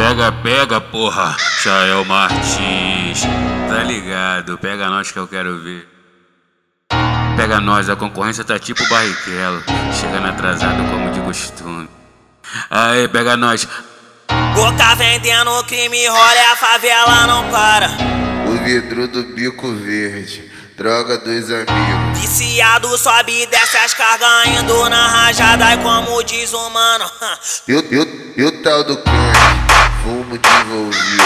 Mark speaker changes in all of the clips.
Speaker 1: Pega, pega, porra. Chael Martins. Tá ligado? Pega nós que eu quero ver. Pega nós, a concorrência tá tipo barriquelo. Chegando atrasado como de costume. Aí, pega nós.
Speaker 2: Boca vendendo crime, rola a favela não para.
Speaker 3: O vidro do bico verde, droga dos amigos.
Speaker 2: Viciado sobe e desce as cargas indo na rajada, e como diz o mano.
Speaker 3: E o, e o, e o tal do cante, fumo desenvolvido.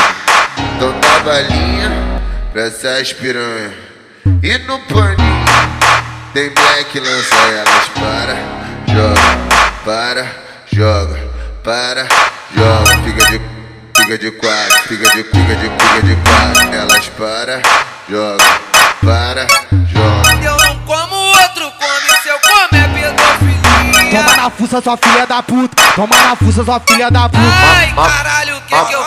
Speaker 3: Então dá balinha pra essas piranha. E no paninho, tem black, lança elas para, joga, para, joga, para, joga. Fica de, fica de quatro, fica de, fica de, fica de quatro. Elas para, joga, para, joga.
Speaker 4: Eu não como outro, come se eu comer pedofilia.
Speaker 5: Toma na fuça, sua filha da puta. Toma na fuça, sua filha da puta.
Speaker 4: Ai, caralho, o que eu?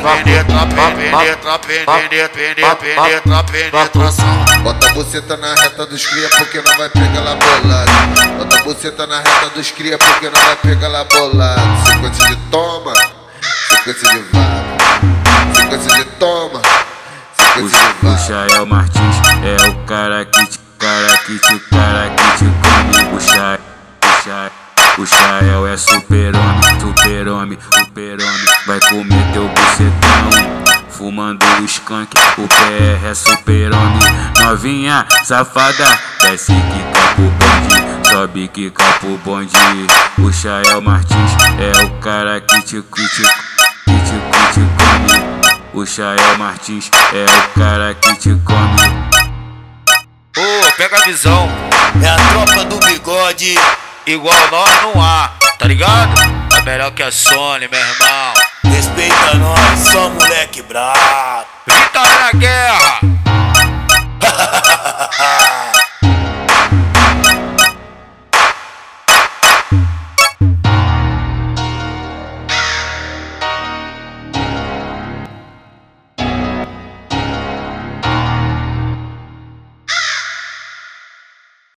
Speaker 6: Penetra, penetra, penetra, penetra, penetra, penetração.
Speaker 3: Bota a buceta na reta dos cria porque não vai pegar lá bolado. Bota a buceta na reta dos cria porque não vai pegar lá bolado. Sequência de toma, sequência de vaga. Sequência de toma,
Speaker 1: O,
Speaker 3: sequência de
Speaker 1: o
Speaker 3: vaga.
Speaker 1: Chael Martins é o cara que te, cara que te, cara que te come. O super-homem. Vai comer teu bucetão. Fumando o skunk, o PR é super-homem. Novinha, safada, desce que capo bonde. Sobe que capo bonde. O Chael Martins é o cara que te, que te, que te, que te come. O Chael Martins é o cara que te come.
Speaker 6: Ô, pega a visão,
Speaker 2: É a tropa do bigode.
Speaker 6: igual nós não há, tá ligado? Melhor que a Sony, meu irmão.
Speaker 2: Respeita nós, só moleque brabo.
Speaker 6: Vitória na guerra!